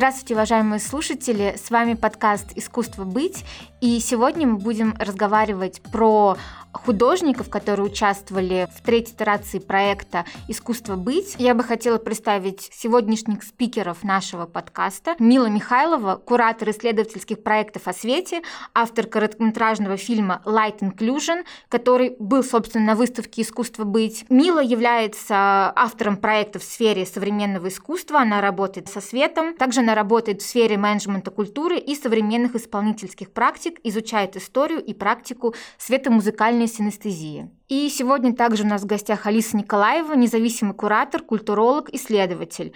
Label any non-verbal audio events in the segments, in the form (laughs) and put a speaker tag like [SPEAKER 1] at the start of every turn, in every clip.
[SPEAKER 1] Здравствуйте, уважаемые слушатели! С вами подкаст «Искусство быть». И сегодня мы будем разговаривать про художников, которые участвовали в третьей итерации проекта «Искусство быть». Я бы хотела представить сегодняшних спикеров нашего подкаста. Мила Михайлова, куратор исследовательских проектов о свете, автор короткометражного фильма «Light Inclusion», который был, собственно, на выставке «Искусство быть». Мила является автором проектов в сфере современного искусства, она работает со светом. Также она работает в сфере менеджмента культуры и современных исполнительских практик, изучает историю и практику светомузыкальной синестезии. И сегодня также у нас в гостях Алиса Николаева, независимый куратор, культуролог, исследователь.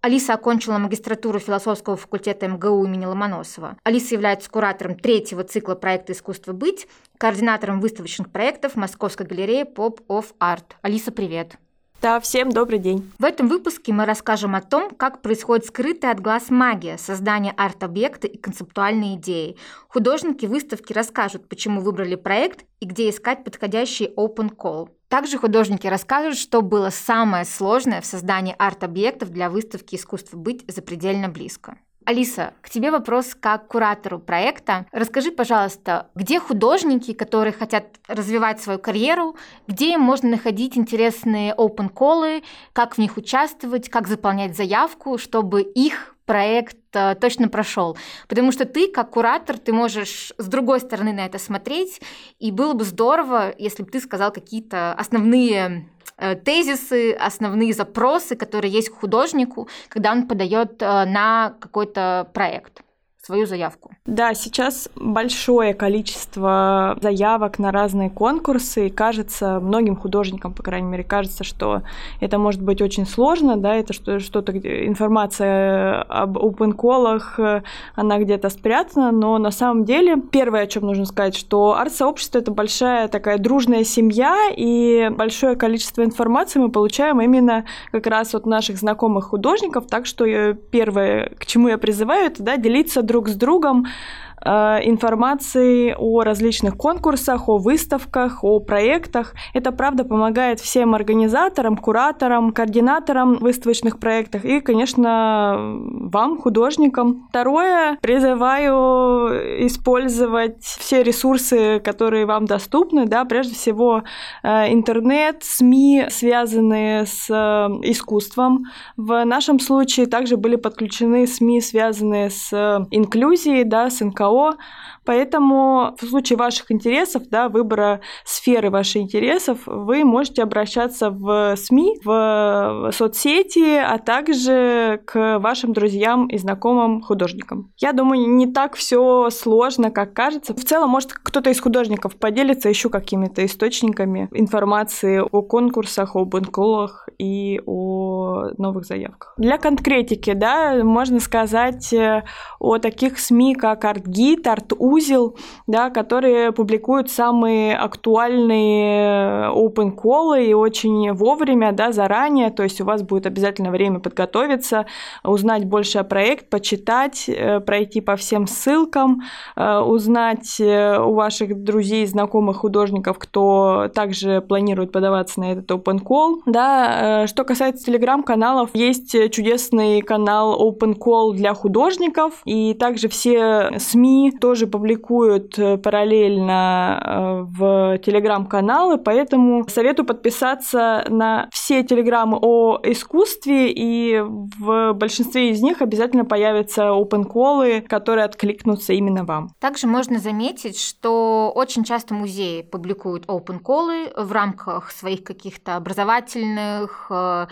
[SPEAKER 1] Алиса окончила магистратуру философского факультета МГУ имени Ломоносова. Алиса является куратором третьего цикла проекта «Искусство быть», координатором выставочных проектов Московской галереи Pop of Art. Алиса, привет!
[SPEAKER 2] Да, всем добрый день.
[SPEAKER 1] В этом выпуске мы расскажем о том, как происходит скрытая от глаз магия создания арт-объекта и концептуальной идеи. Художники выставки расскажут, почему выбрали проект и где искать подходящий open call. Также художники расскажут, что было самое сложное в создании арт-объектов для выставки «Искусство быть запредельно близко». Алиса, к тебе вопрос как куратору проекта. Расскажи, пожалуйста, где художники, которые хотят развивать свою карьеру, где им можно находить интересные open колы, как в них участвовать, как заполнять заявку, чтобы их проект э, точно прошел. Потому что ты, как куратор, ты можешь с другой стороны на это смотреть, и было бы здорово, если бы ты сказал какие-то основные тезисы, основные запросы, которые есть к художнику, когда он подает э, на какой-то проект свою заявку.
[SPEAKER 2] Да, сейчас большое количество заявок на разные конкурсы, и кажется, многим художникам, по крайней мере, кажется, что это может быть очень сложно, да, это что, что-то, информация об open колах, она где-то спрятана, но на самом деле первое, о чем нужно сказать, что арт-сообщество — это большая такая дружная семья, и большое количество информации мы получаем именно как раз от наших знакомых художников, так что первое, к чему я призываю, это да, делиться друг друг с другом информации о различных конкурсах, о выставках, о проектах. Это, правда, помогает всем организаторам, кураторам, координаторам выставочных проектов и, конечно, вам, художникам. Второе, призываю использовать все ресурсы, которые вам доступны, да, прежде всего э, интернет, СМИ, связанные с э, искусством. В нашем случае также были подключены СМИ, связанные с инклюзией, да, с НКО, НКО. Поэтому в случае ваших интересов, да, выбора сферы ваших интересов, вы можете обращаться в СМИ, в соцсети, а также к вашим друзьям и знакомым художникам. Я думаю, не так все сложно, как кажется. В целом, может, кто-то из художников поделится еще какими-то источниками информации о конкурсах, об инколах и о новых заявках. Для конкретики, да, можно сказать э, о таких СМИ, как гид, арт-узел, да, которые публикуют самые актуальные open call и очень вовремя, да, заранее, то есть у вас будет обязательно время подготовиться, узнать больше о проект, почитать, э, пройти по всем ссылкам, э, узнать э, у ваших друзей, знакомых художников, кто также планирует подаваться на этот open call. Да, что касается телеграм-каналов, есть чудесный канал open call для художников, и также все СМИ СМИ тоже публикуют э, параллельно э, в телеграм-каналы, поэтому советую подписаться на все телеграммы о искусстве, и в большинстве из них обязательно появятся open колы, которые откликнутся именно вам.
[SPEAKER 1] Также можно заметить, что очень часто музеи публикуют open колы в рамках своих каких-то образовательных, э,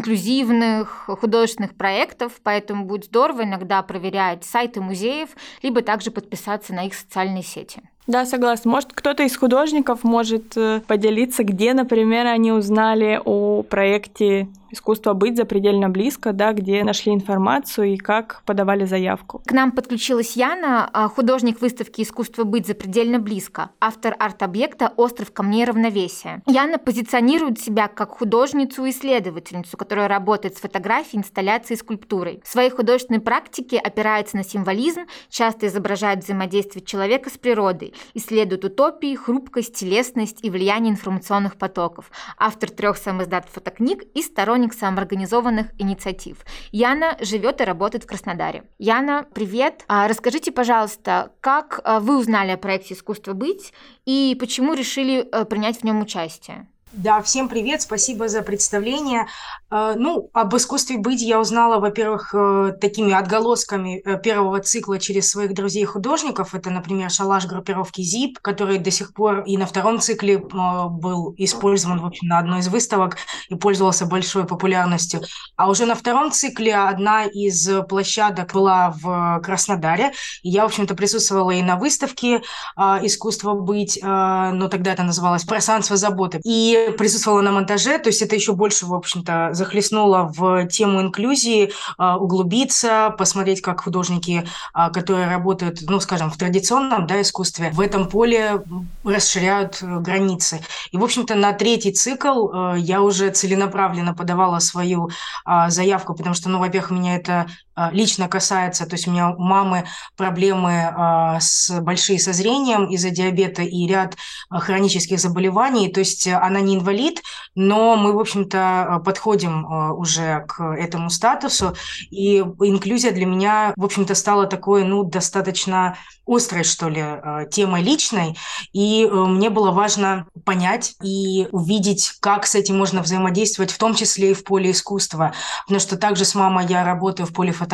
[SPEAKER 1] инклюзивных, художественных проектов, поэтому будет здорово иногда проверять сайты музеев, либо также подписаться на их социальные сети.
[SPEAKER 2] Да, согласна. Может, кто-то из художников может э, поделиться, где, например, они узнали о проекте искусство быть запредельно близко, да, где нашли информацию и как подавали заявку.
[SPEAKER 1] К нам подключилась Яна, а, художник выставки «Искусство быть запредельно близко», автор арт-объекта «Остров камней равновесия». Яна позиционирует себя как художницу-исследовательницу, которая работает с фотографией, инсталляцией и скульптурой. В своей художественной практике опирается на символизм, часто изображает взаимодействие человека с природой, исследует утопии, хрупкость, телесность и влияние информационных потоков. Автор трех самоиздат фотокниг и сторонник наставник самоорганизованных инициатив. Яна живет и работает в Краснодаре. Яна, привет. А расскажите, пожалуйста, как а, вы узнали о проекте «Искусство быть» и почему решили э, принять в нем участие?
[SPEAKER 3] Да, всем привет, спасибо за представление. Э, ну, об искусстве быть я узнала, во-первых, э, такими отголосками э, первого цикла через своих друзей-художников. Это, например, шалаш группировки ЗИП, который до сих пор и на втором цикле был использован в общем, на одной из выставок и пользовался большой популярностью. А уже на втором цикле одна из площадок была в Краснодаре. И я, в общем-то, присутствовала и на выставке «Искусство быть», но тогда это называлось «Пространство заботы». И присутствовала на монтаже, то есть это еще больше, в общем-то, захлестнуло в тему инклюзии, а, углубиться, посмотреть, как художники, а, которые работают, ну, скажем, в традиционном да, искусстве, в этом поле расширяют э, границы. И, в общем-то, на третий цикл э, я уже целенаправленно подавала свою а, заявку, потому что, ну, во-первых, меня это лично касается, то есть у меня у мамы проблемы с большие со зрением из-за диабета и ряд хронических заболеваний, то есть она не инвалид, но мы, в общем-то, подходим э, уже к этому статусу, и инклюзия для меня, в общем-то, стала такой, ну, достаточно острой, что ли, э, темой личной, и э, мне было важно понять и увидеть, как с этим можно взаимодействовать, в том числе и в поле искусства, потому что также с мамой я работаю в поле фотографии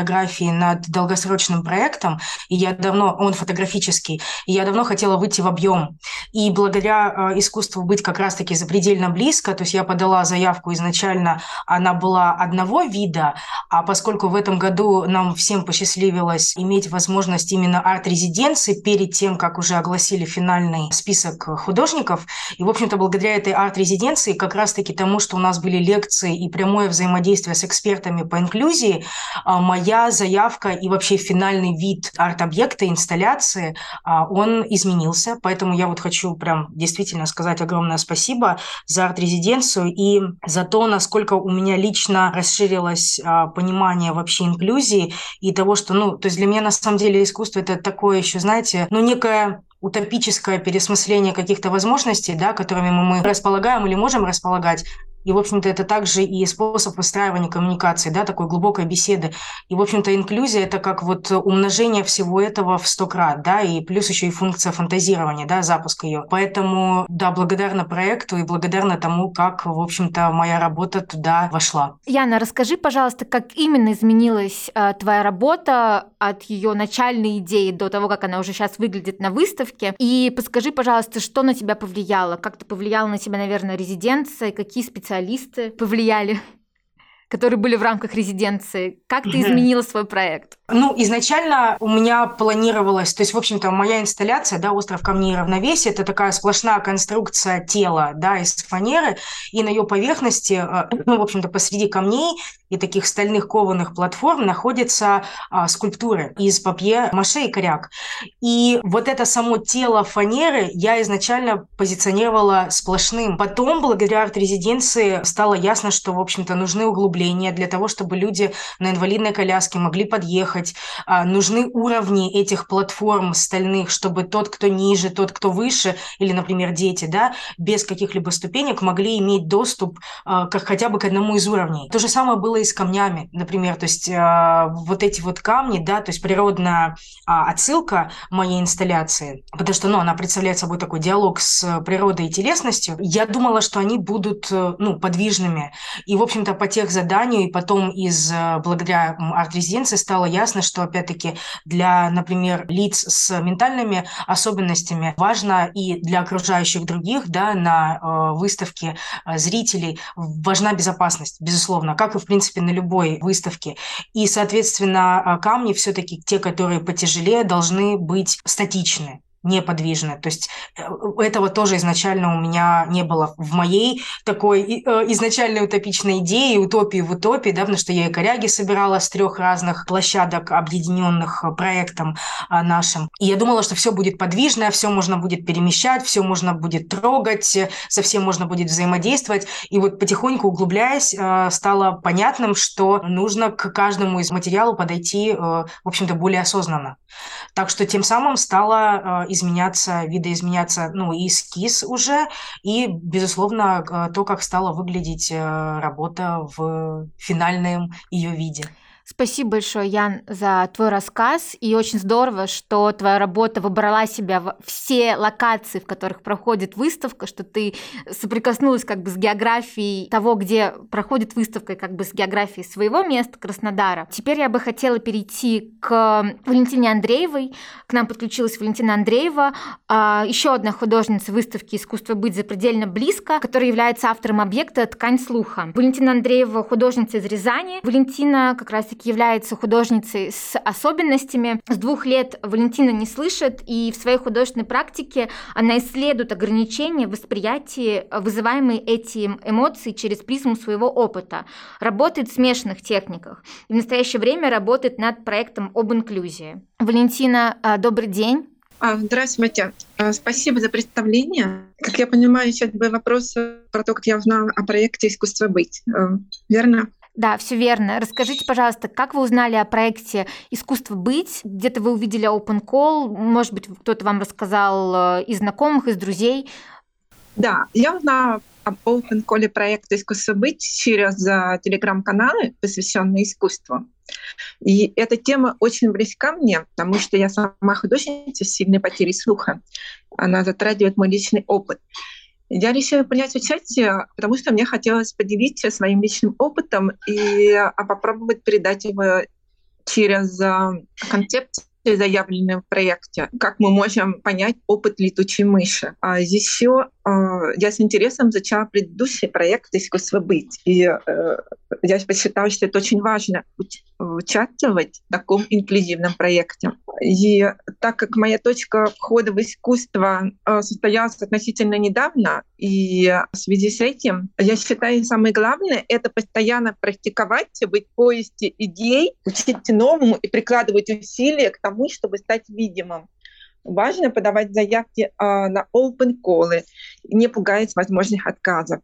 [SPEAKER 3] над долгосрочным проектом, и я давно, он фотографический, и я давно хотела выйти в объем, и благодаря искусству быть как раз-таки за пределами предельно близко, то есть я подала заявку изначально, она была одного вида, а поскольку в этом году нам всем посчастливилось иметь возможность именно арт-резиденции перед тем, как уже огласили финальный список художников, и, в общем-то, благодаря этой арт-резиденции, как раз-таки тому, что у нас были лекции и прямое взаимодействие с экспертами по инклюзии, а, моя заявка и вообще финальный вид арт-объекта, инсталляции, а, он изменился, поэтому я вот хочу прям действительно сказать огромное спасибо за арт-резиденцию и за то, насколько у меня лично расширилось а, понимание вообще инклюзии и того, что, ну, то есть для меня на самом деле искусство это такое еще, знаете, ну, некое утопическое пересмысление каких-то возможностей, да, которыми мы располагаем или можем располагать, и, в общем-то, это также и способ выстраивания коммуникации, да, такой глубокой беседы. И, в общем-то, инклюзия – это как вот умножение всего этого в сто крат, да, и плюс еще и функция фантазирования, да, запуск ее. Поэтому, да, благодарна проекту и благодарна тому, как, в общем-то, моя работа туда вошла.
[SPEAKER 1] Яна, расскажи, пожалуйста, как именно изменилась э, твоя работа от ее начальной идеи до того, как она уже сейчас выглядит на выставке. И подскажи, пожалуйста, что на тебя повлияло? Как-то повлияла на тебя, наверное, резиденция? Какие специалисты специалисты повлияли, (laughs) которые были в рамках резиденции? Как ты изменила свой проект?
[SPEAKER 3] Ну, изначально у меня планировалось, то есть, в общем-то, моя инсталляция, да, «Остров камней и равновесия», это такая сплошная конструкция тела, да, из фанеры, и на ее поверхности, э, ну, в общем-то, посреди камней и таких стальных кованых платформ находятся а, скульптуры из папье-маше и коряк. И вот это само тело фанеры я изначально позиционировала сплошным. Потом, благодаря арт-резиденции, стало ясно, что, в общем-то, нужны углубления для того, чтобы люди на инвалидной коляске могли подъехать, ехать. А, нужны уровни этих платформ стальных, чтобы тот, кто ниже, тот, кто выше, или, например, дети, да, без каких-либо ступенек могли иметь доступ а, к, хотя бы к одному из уровней. То же самое было и с камнями, например. То есть а, вот эти вот камни, да, то есть природная отсылка моей инсталляции, потому что, ну, она представляет собой такой диалог с природой и телесностью. Я думала, что они будут, ну, подвижными. И, в общем-то, по тех заданию и потом из, благодаря арт-резиденции стало ясно, что, опять-таки, для, например, лиц с ментальными особенностями важно и для окружающих других, да, на э, выставке э, зрителей важна безопасность, безусловно, как и, в принципе, на любой выставке. И, соответственно, э, камни все-таки, те, которые потяжелее, должны быть статичны неподвижно. То есть э, этого тоже изначально у меня не было в моей такой э, изначальной утопичной идее, утопии в утопии, да, потому что я и коряги собирала с трех разных площадок, объединенных проектом а, нашим. И я думала, что все будет подвижное, все можно будет перемещать, все можно будет трогать, со всем можно будет взаимодействовать. И вот потихоньку углубляясь, э, стало понятным, что нужно к каждому из материалов подойти, в общем-то, более осознанно. Так что тем самым стало изменяться, видоизменяться, ну, и эскиз уже, и, безусловно, то, как стала выглядеть работа в финальном ее виде.
[SPEAKER 1] Спасибо большое, Ян, за твой рассказ. И очень здорово, что твоя работа выбрала себя в все локации, в которых проходит выставка, что ты соприкоснулась как бы с географией того, где проходит выставка, и как бы с географией своего места, Краснодара. Теперь я бы хотела перейти к Валентине Андреевой. К нам подключилась Валентина Андреева, а, еще одна художница выставки «Искусство быть запредельно близко», которая является автором объекта «Ткань слуха». Валентина Андреева – художница из Рязани. Валентина как раз таки является художницей с особенностями. С двух лет Валентина не слышит, и в своей художественной практике она исследует ограничения в восприятии, вызываемые этим эмоции через призму своего опыта. Работает в смешанных техниках. И в настоящее время работает над проектом об инклюзии. Валентина, а, добрый день.
[SPEAKER 4] А, здравствуйте. А, спасибо за представление. Как я понимаю, сейчас был вопрос про то, как я узнала о проекте «Искусство быть». Верно?
[SPEAKER 1] Да, все верно. Расскажите, пожалуйста, как вы узнали о проекте «Искусство быть»? Где-то вы увидели open call, может быть, кто-то вам рассказал э, из знакомых, из друзей?
[SPEAKER 4] Да, я узнала об open call проекта «Искусство быть» через э, телеграм-каналы, посвященные искусству. И эта тема очень близка мне, потому что я сама художница с сильной потерей слуха. Она затрагивает мой личный опыт. Я решила принять участие, потому что мне хотелось поделиться своим личным опытом и а, попробовать передать его через а, концепцию заявленные в проекте, как мы можем понять опыт летучей мыши. А еще я с интересом изучала предыдущий проект «Искусство быть». И э, я посчитала, что это очень важно участвовать в таком инклюзивном проекте. И так как моя точка входа в искусство э, состоялась относительно недавно, и в связи с этим я считаю, самое главное — это постоянно практиковать, быть в поиске идей, учить новому и прикладывать усилия к тому, чтобы стать видимым. Важно подавать заявки э, на open call, не пугаясь возможных отказов.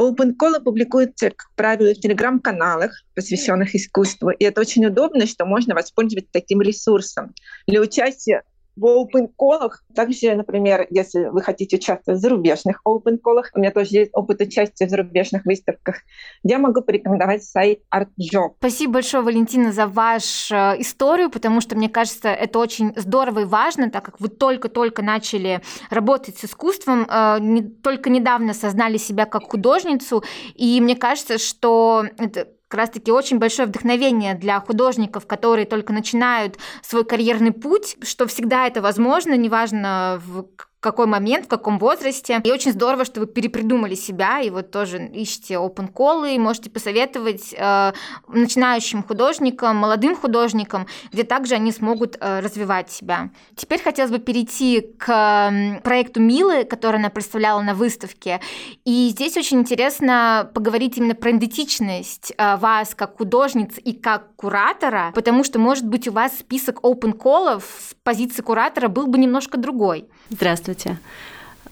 [SPEAKER 4] Open Call публикуется, как правило, в телеграм-каналах, посвященных искусству, и это очень удобно, что можно воспользоваться таким ресурсом. Для участия в open колах. Также, например, если вы хотите участвовать в зарубежных open колах, у меня тоже есть опыт участия в зарубежных выставках, я могу порекомендовать сайт ArtJob.
[SPEAKER 1] Спасибо большое, Валентина, за вашу э, историю, потому что, мне кажется, это очень здорово и важно, так как вы только-только начали работать с искусством, э, не, только недавно сознали себя как художницу, и мне кажется, что это как раз-таки очень большое вдохновение для художников, которые только начинают свой карьерный путь, что всегда это возможно, неважно в какой момент, в каком возрасте. И очень здорово, что вы перепридумали себя, и вот тоже ищете open колы, и можете посоветовать э, начинающим художникам, молодым художникам, где также они смогут э, развивать себя. Теперь хотелось бы перейти к проекту Милы, который она представляла на выставке. И здесь очень интересно поговорить именно про идентичность э, вас как художниц и как куратора, потому что, может быть, у вас список open колов с позиции куратора был бы немножко другой.
[SPEAKER 5] Здравствуйте. Здравствуйте.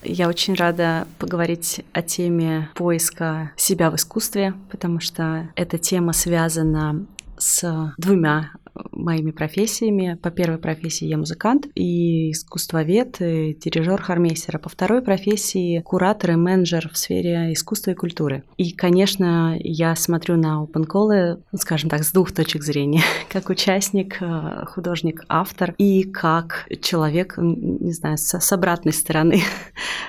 [SPEAKER 5] Я очень рада поговорить о теме поиска себя в искусстве, потому что эта тема связана с двумя моими профессиями. По первой профессии я музыкант и искусствовед, и дирижер хормейстера. По второй профессии куратор и менеджер в сфере искусства и культуры. И, конечно, я смотрю на open call, ну, скажем так, с двух точек зрения. (laughs) Как участник, э, художник, автор и как человек, не знаю, с, обратной стороны. (laughs)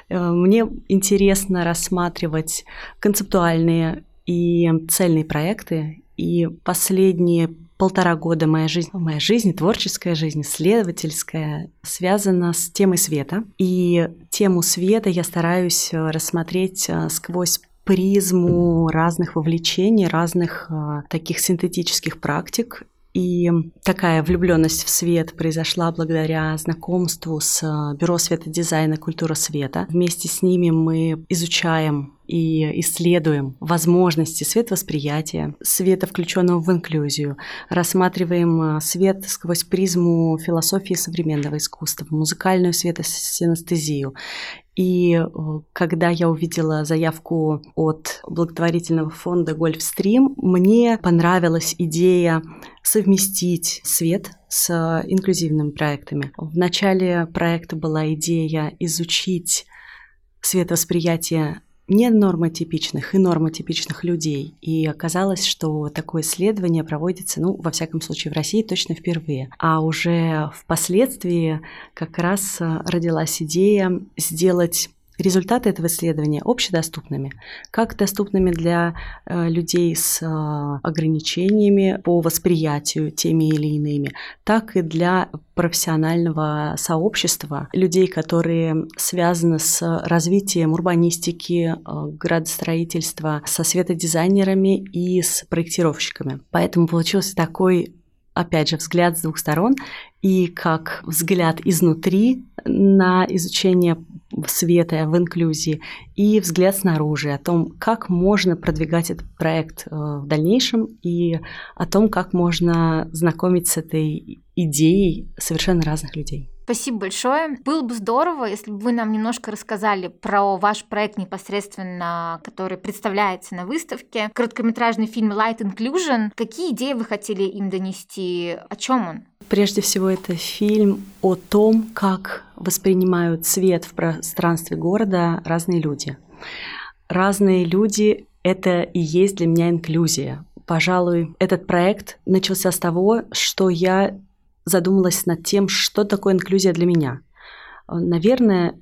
[SPEAKER 5] Э, мне интересно рассматривать концептуальные и цельные проекты. И последние полтора года моя жизнь, моя жизнь, творческая жизнь, исследовательская, связана с темой света. И тему света я стараюсь э, рассмотреть э, сквозь призму разных вовлечений, разных э, таких синтетических практик. И такая влюбленность в свет произошла благодаря знакомству с Бюро светодизайна «Культура света». Вместе с ними мы изучаем и исследуем возможности световосприятия, света, включенного в инклюзию, рассматриваем э, свет сквозь призму философии современного искусства, музыкальную светосинестезию. И э, когда я увидела заявку от благотворительного фонда Гольфстрим, мне понравилась идея совместить свет с инклюзивными проектами. В начале проекта была идея изучить световосприятие не нормотипичных и нормотипичных людей. И оказалось, что такое исследование проводится, ну, во всяком случае, в России точно впервые. А уже впоследствии как раз родилась идея сделать результаты этого исследования общедоступными, как доступными для э, людей с э, ограничениями по восприятию теми или иными, так и для профессионального сообщества, людей, которые связаны с развитием урбанистики, э, градостроительства, со светодизайнерами и с проектировщиками. Поэтому получился такой опять же, взгляд с двух сторон, и как взгляд изнутри на изучение света в инклюзии, и взгляд снаружи о том, как можно продвигать этот проект э, в дальнейшем, и о том, как можно знакомить с этой идеей совершенно разных людей.
[SPEAKER 1] Спасибо большое. Было бы здорово, если бы вы нам немножко рассказали про ваш проект непосредственно, который представляется на выставке. Короткометражный фильм Light Inclusion. Какие идеи вы хотели им донести? О чем он?
[SPEAKER 5] Прежде всего, это фильм о том, как воспринимают свет в пространстве города разные люди. Разные люди — это и есть для меня инклюзия. Пожалуй, этот проект начался с того, что я задумалась над тем, что такое инклюзия для меня. Наверное,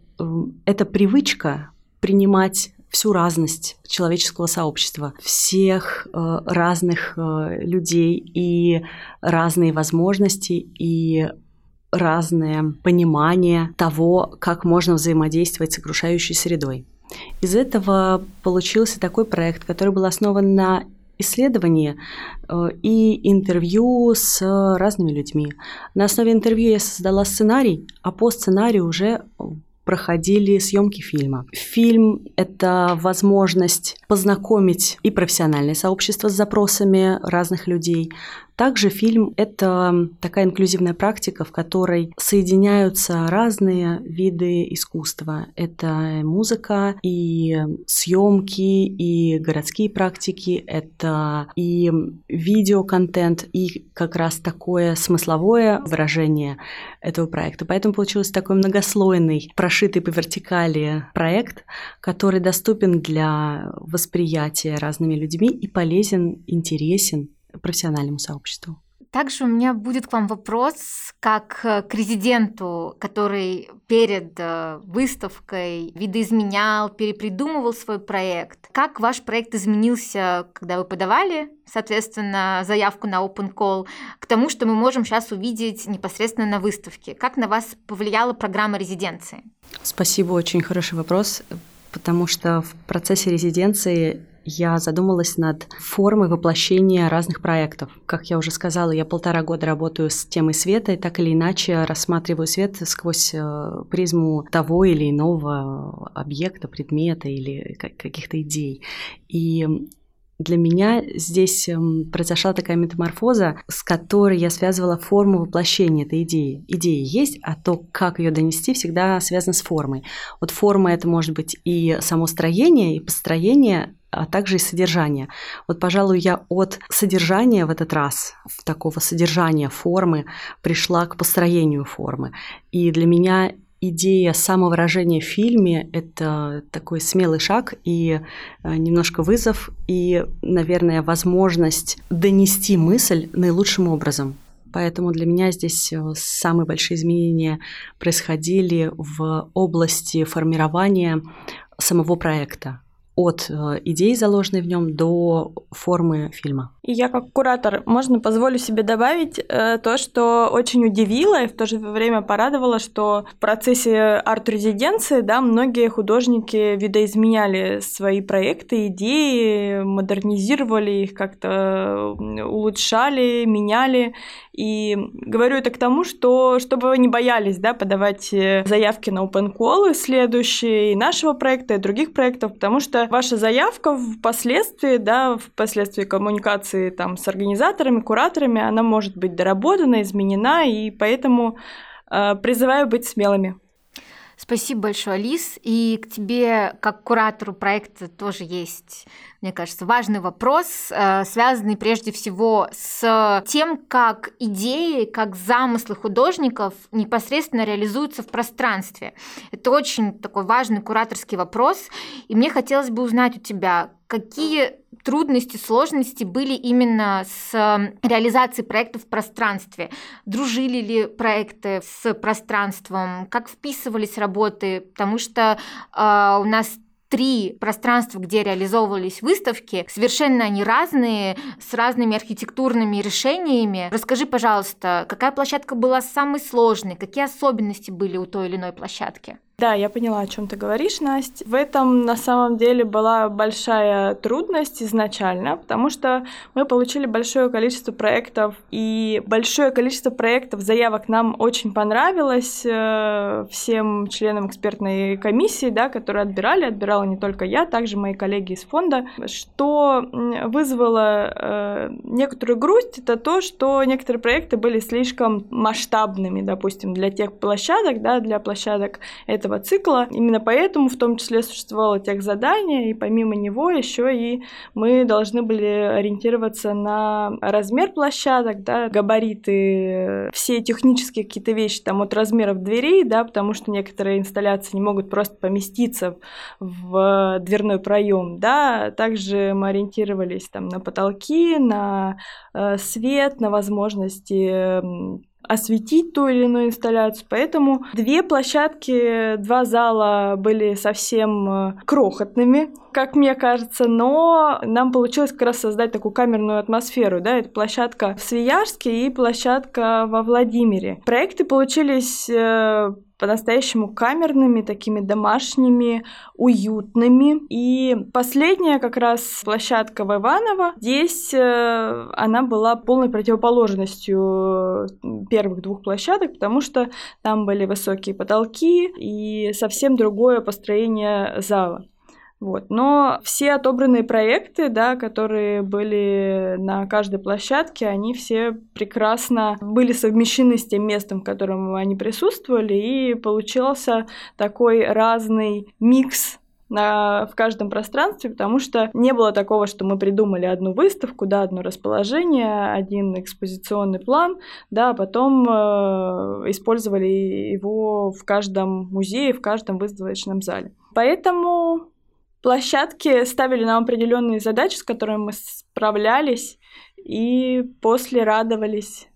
[SPEAKER 5] это привычка принимать всю разность человеческого сообщества, всех э, разных э, людей и разные возможности и разное понимание того, как можно взаимодействовать с окружающей средой. Из этого получился такой проект, который был основан на исследования э, и интервью с разными людьми. На основе интервью я создала сценарий, а по сценарию уже проходили съемки фильма. Фильм — это возможность познакомить и профессиональное сообщество с запросами разных людей, также фильм — это такая инклюзивная практика, в которой соединяются разные виды искусства. Это музыка и съемки, и городские практики, это и видеоконтент, и как раз такое смысловое выражение этого проекта. Поэтому получился такой многослойный, прошитый по вертикали проект, который доступен для восприятия разными людьми и полезен, интересен профессиональному сообществу.
[SPEAKER 1] Также у меня будет к вам вопрос, как к резиденту, который перед э, выставкой видоизменял, перепридумывал свой проект. Как ваш проект изменился, когда вы подавали, соответственно, заявку на Open Call, к тому, что мы можем сейчас увидеть непосредственно на выставке? Как на вас повлияла программа резиденции?
[SPEAKER 5] Спасибо, очень хороший вопрос, потому что в процессе резиденции я задумалась над формой воплощения разных проектов. Как я уже сказала, я полтора года работаю с темой света и так или иначе рассматриваю свет сквозь э, призму того или иного объекта, предмета или каких-то идей. И для меня здесь эм, произошла такая метаморфоза, с которой я связывала форму воплощения этой идеи. Идея есть, а то, как ее донести, всегда связано с формой. Вот форма это может быть и само строение, и построение, а также и содержание. Вот, пожалуй, я от содержания в этот раз, такого содержания формы, пришла к построению формы. И для меня идея самовыражения в фильме — это такой смелый шаг и э, немножко вызов, и, наверное, возможность донести мысль наилучшим образом. Поэтому для меня здесь э, самые большие изменения происходили в области формирования самого проекта от э, идей, заложенной в нем, до формы фильма.
[SPEAKER 2] И я как куратор, можно позволю себе добавить э, то, что очень удивило и в то же время порадовало, что в процессе арт-резиденции, да, многие художники видоизменяли свои проекты, идеи, модернизировали их, как-то улучшали, меняли. И говорю это к тому, что чтобы вы не боялись, да, подавать э, заявки на open call следующие и нашего проекта, и других проектов, потому что ваша заявка впоследствии, да, впоследствии коммуникации там с организаторами, кураторами, она может быть доработана, изменена, и поэтому э, призываю быть смелыми.
[SPEAKER 1] Спасибо большое, Алис. И к тебе, как куратору проекта, тоже есть, мне кажется, важный вопрос, э, связанный прежде всего с тем, как идеи, как замыслы художников непосредственно реализуются в пространстве. Это очень такой важный кураторский вопрос. И мне хотелось бы узнать у тебя, какие трудности, сложности были именно с реализацией проектов в пространстве? Дружили ли проекты с пространством? Как вписывались работы? Потому что э, у нас три пространства, где реализовывались выставки, совершенно они разные, с разными архитектурными решениями. Расскажи, пожалуйста, какая площадка была самой сложной, какие особенности были у той или иной площадки?
[SPEAKER 2] Да, я поняла, о чем ты говоришь, Настя. В этом на самом деле была большая трудность изначально, потому что мы получили большое количество проектов, и большое количество проектов, заявок нам очень понравилось э, всем членам экспертной комиссии, да, которые отбирали, отбирала не только я, также мои коллеги из фонда. Что вызвало э, некоторую грусть, это то, что некоторые проекты были слишком масштабными, допустим, для тех площадок, да, для площадок этого этого цикла. Именно поэтому в том числе существовало тех задание, и помимо него еще и мы должны были ориентироваться на размер площадок, да, габариты, все технические какие-то вещи, там от размеров дверей, да, потому что некоторые инсталляции не могут просто поместиться в дверной проем, да, также мы ориентировались там на потолки, на э, свет, на возможности осветить ту или иную инсталляцию. Поэтому две площадки, два зала были совсем э, крохотными, как мне кажется, но нам получилось как раз создать такую камерную атмосферу, да, это площадка в Свияжске и площадка во Владимире. Проекты получились э, по-настоящему камерными, такими домашними, уютными. И последняя как раз площадка в Иваново, здесь э, она была полной противоположностью первых двух площадок, потому что там были высокие потолки и совсем другое построение зала. Вот. Но все отобранные проекты, да, которые были на каждой площадке, они все прекрасно были совмещены с тем местом, в котором они присутствовали, и получился такой разный микс на, в каждом пространстве, потому что не было такого, что мы придумали одну выставку, да, одно расположение, один экспозиционный план, да, а потом э, использовали его в каждом музее, в каждом выставочном зале. Поэтому площадки ставили нам определенные задачи, с которыми мы справлялись, и после радовались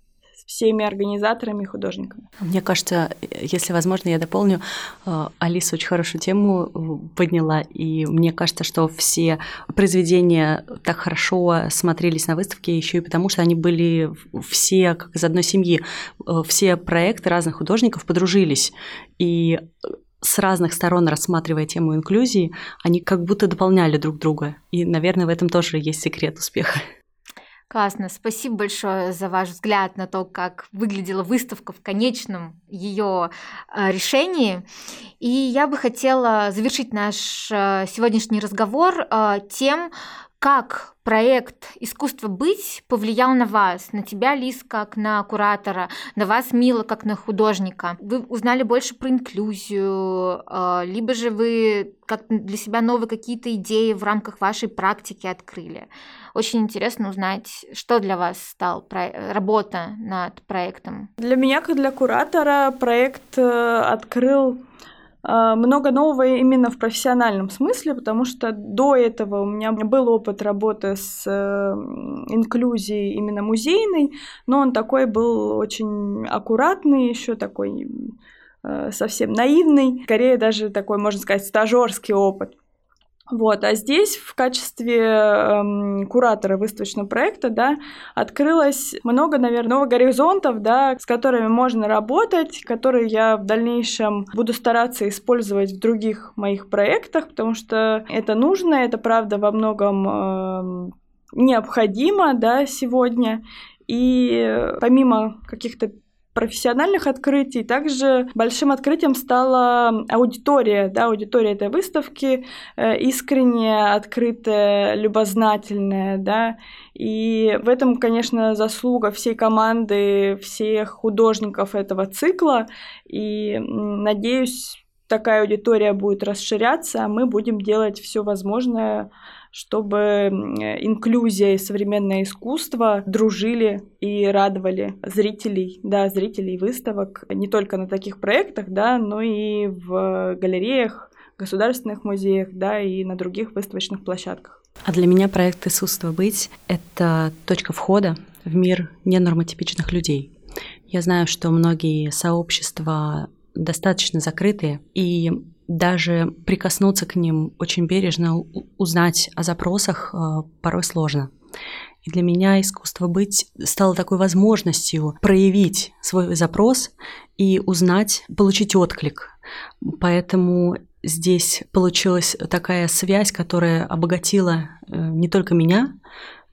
[SPEAKER 2] всеми организаторами и художниками.
[SPEAKER 5] Мне кажется, если возможно, я дополню, э, Алиса очень хорошую тему э, подняла, и мне кажется, что все произведения так хорошо смотрелись на выставке еще и потому, что они были все как из одной семьи, э, все проекты разных художников подружились, и с разных сторон рассматривая тему инклюзии, они как будто дополняли друг друга. И, наверное, в этом тоже есть секрет успеха.
[SPEAKER 1] Классно. Спасибо большое за ваш взгляд на то, как выглядела выставка в конечном ее э, решении. И я бы хотела завершить наш э, сегодняшний разговор э, тем, как проект «Искусство быть» повлиял на вас, на тебя, Лиз, как на куратора, на вас, Мила, как на художника? Вы узнали больше про инклюзию, а, либо же вы как для себя новые какие-то идеи в рамках вашей практики открыли? Очень интересно узнать, что для вас стал работа над проектом.
[SPEAKER 2] Для меня, как для куратора, проект э, открыл много нового именно в профессиональном смысле, потому что до этого у меня был опыт работы с инклюзией именно музейной, но он такой был очень аккуратный, еще такой э, совсем наивный, скорее даже такой, можно сказать, стажерский опыт. Вот, а здесь в качестве эм, куратора выставочного проекта, да, открылось много, наверное, новых горизонтов, да, с которыми можно работать, которые я в дальнейшем буду стараться использовать в других моих проектах, потому что это нужно, это правда во многом э, необходимо, да, сегодня. И помимо каких-то профессиональных открытий. Также большим открытием стала аудитория, да, аудитория этой выставки, э, искренняя, открытая, любознательная, да, и в этом, конечно, заслуга всей команды, всех художников этого цикла, и надеюсь, такая аудитория будет расширяться, а мы будем делать все возможное, чтобы инклюзия и современное искусство дружили и радовали зрителей, да, зрителей выставок не только на таких проектах, да, но и в галереях, государственных музеях, да, и на других выставочных площадках.
[SPEAKER 5] А для меня проект «Искусство быть» — это точка входа в мир ненормотипичных людей. Я знаю, что многие сообщества достаточно закрытые, и даже прикоснуться к ним очень бережно, узнать о запросах э, порой сложно. И для меня искусство быть стало такой возможностью проявить свой запрос и узнать, получить отклик. Поэтому здесь получилась такая связь, которая обогатила э, не только меня,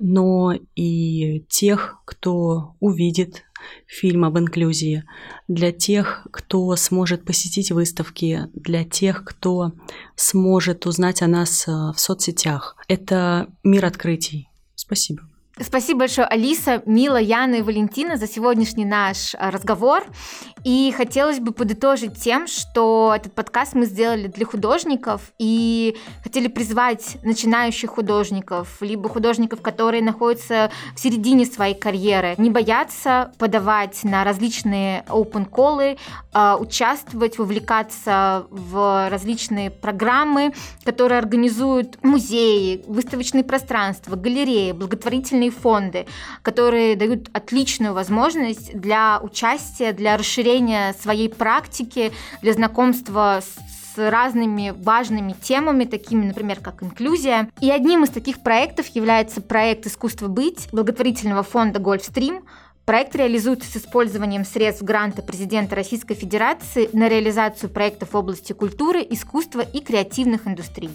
[SPEAKER 5] но и тех, кто увидит фильм об инклюзии, для тех, кто сможет посетить выставки, для тех, кто сможет узнать о нас э, в соцсетях. Это мир открытий. Спасибо.
[SPEAKER 1] Спасибо большое, Алиса, Мила, Яна и Валентина за сегодняшний наш э, разговор. И хотелось бы подытожить тем, что этот подкаст мы сделали для художников и хотели призвать начинающих художников, либо художников, которые находятся в середине своей карьеры, не бояться подавать на различные open колы, а, участвовать, вовлекаться в различные программы, которые организуют музеи, выставочные пространства, галереи, благотворительные фонды, которые дают отличную возможность для участия, для расширения своей практики, для знакомства с разными важными темами, такими, например, как инклюзия. И одним из таких проектов является проект «Искусство быть» благотворительного фонда «Гольфстрим», Проект реализуется с использованием средств гранта президента Российской Федерации на реализацию проектов в области культуры, искусства и креативных индустрий.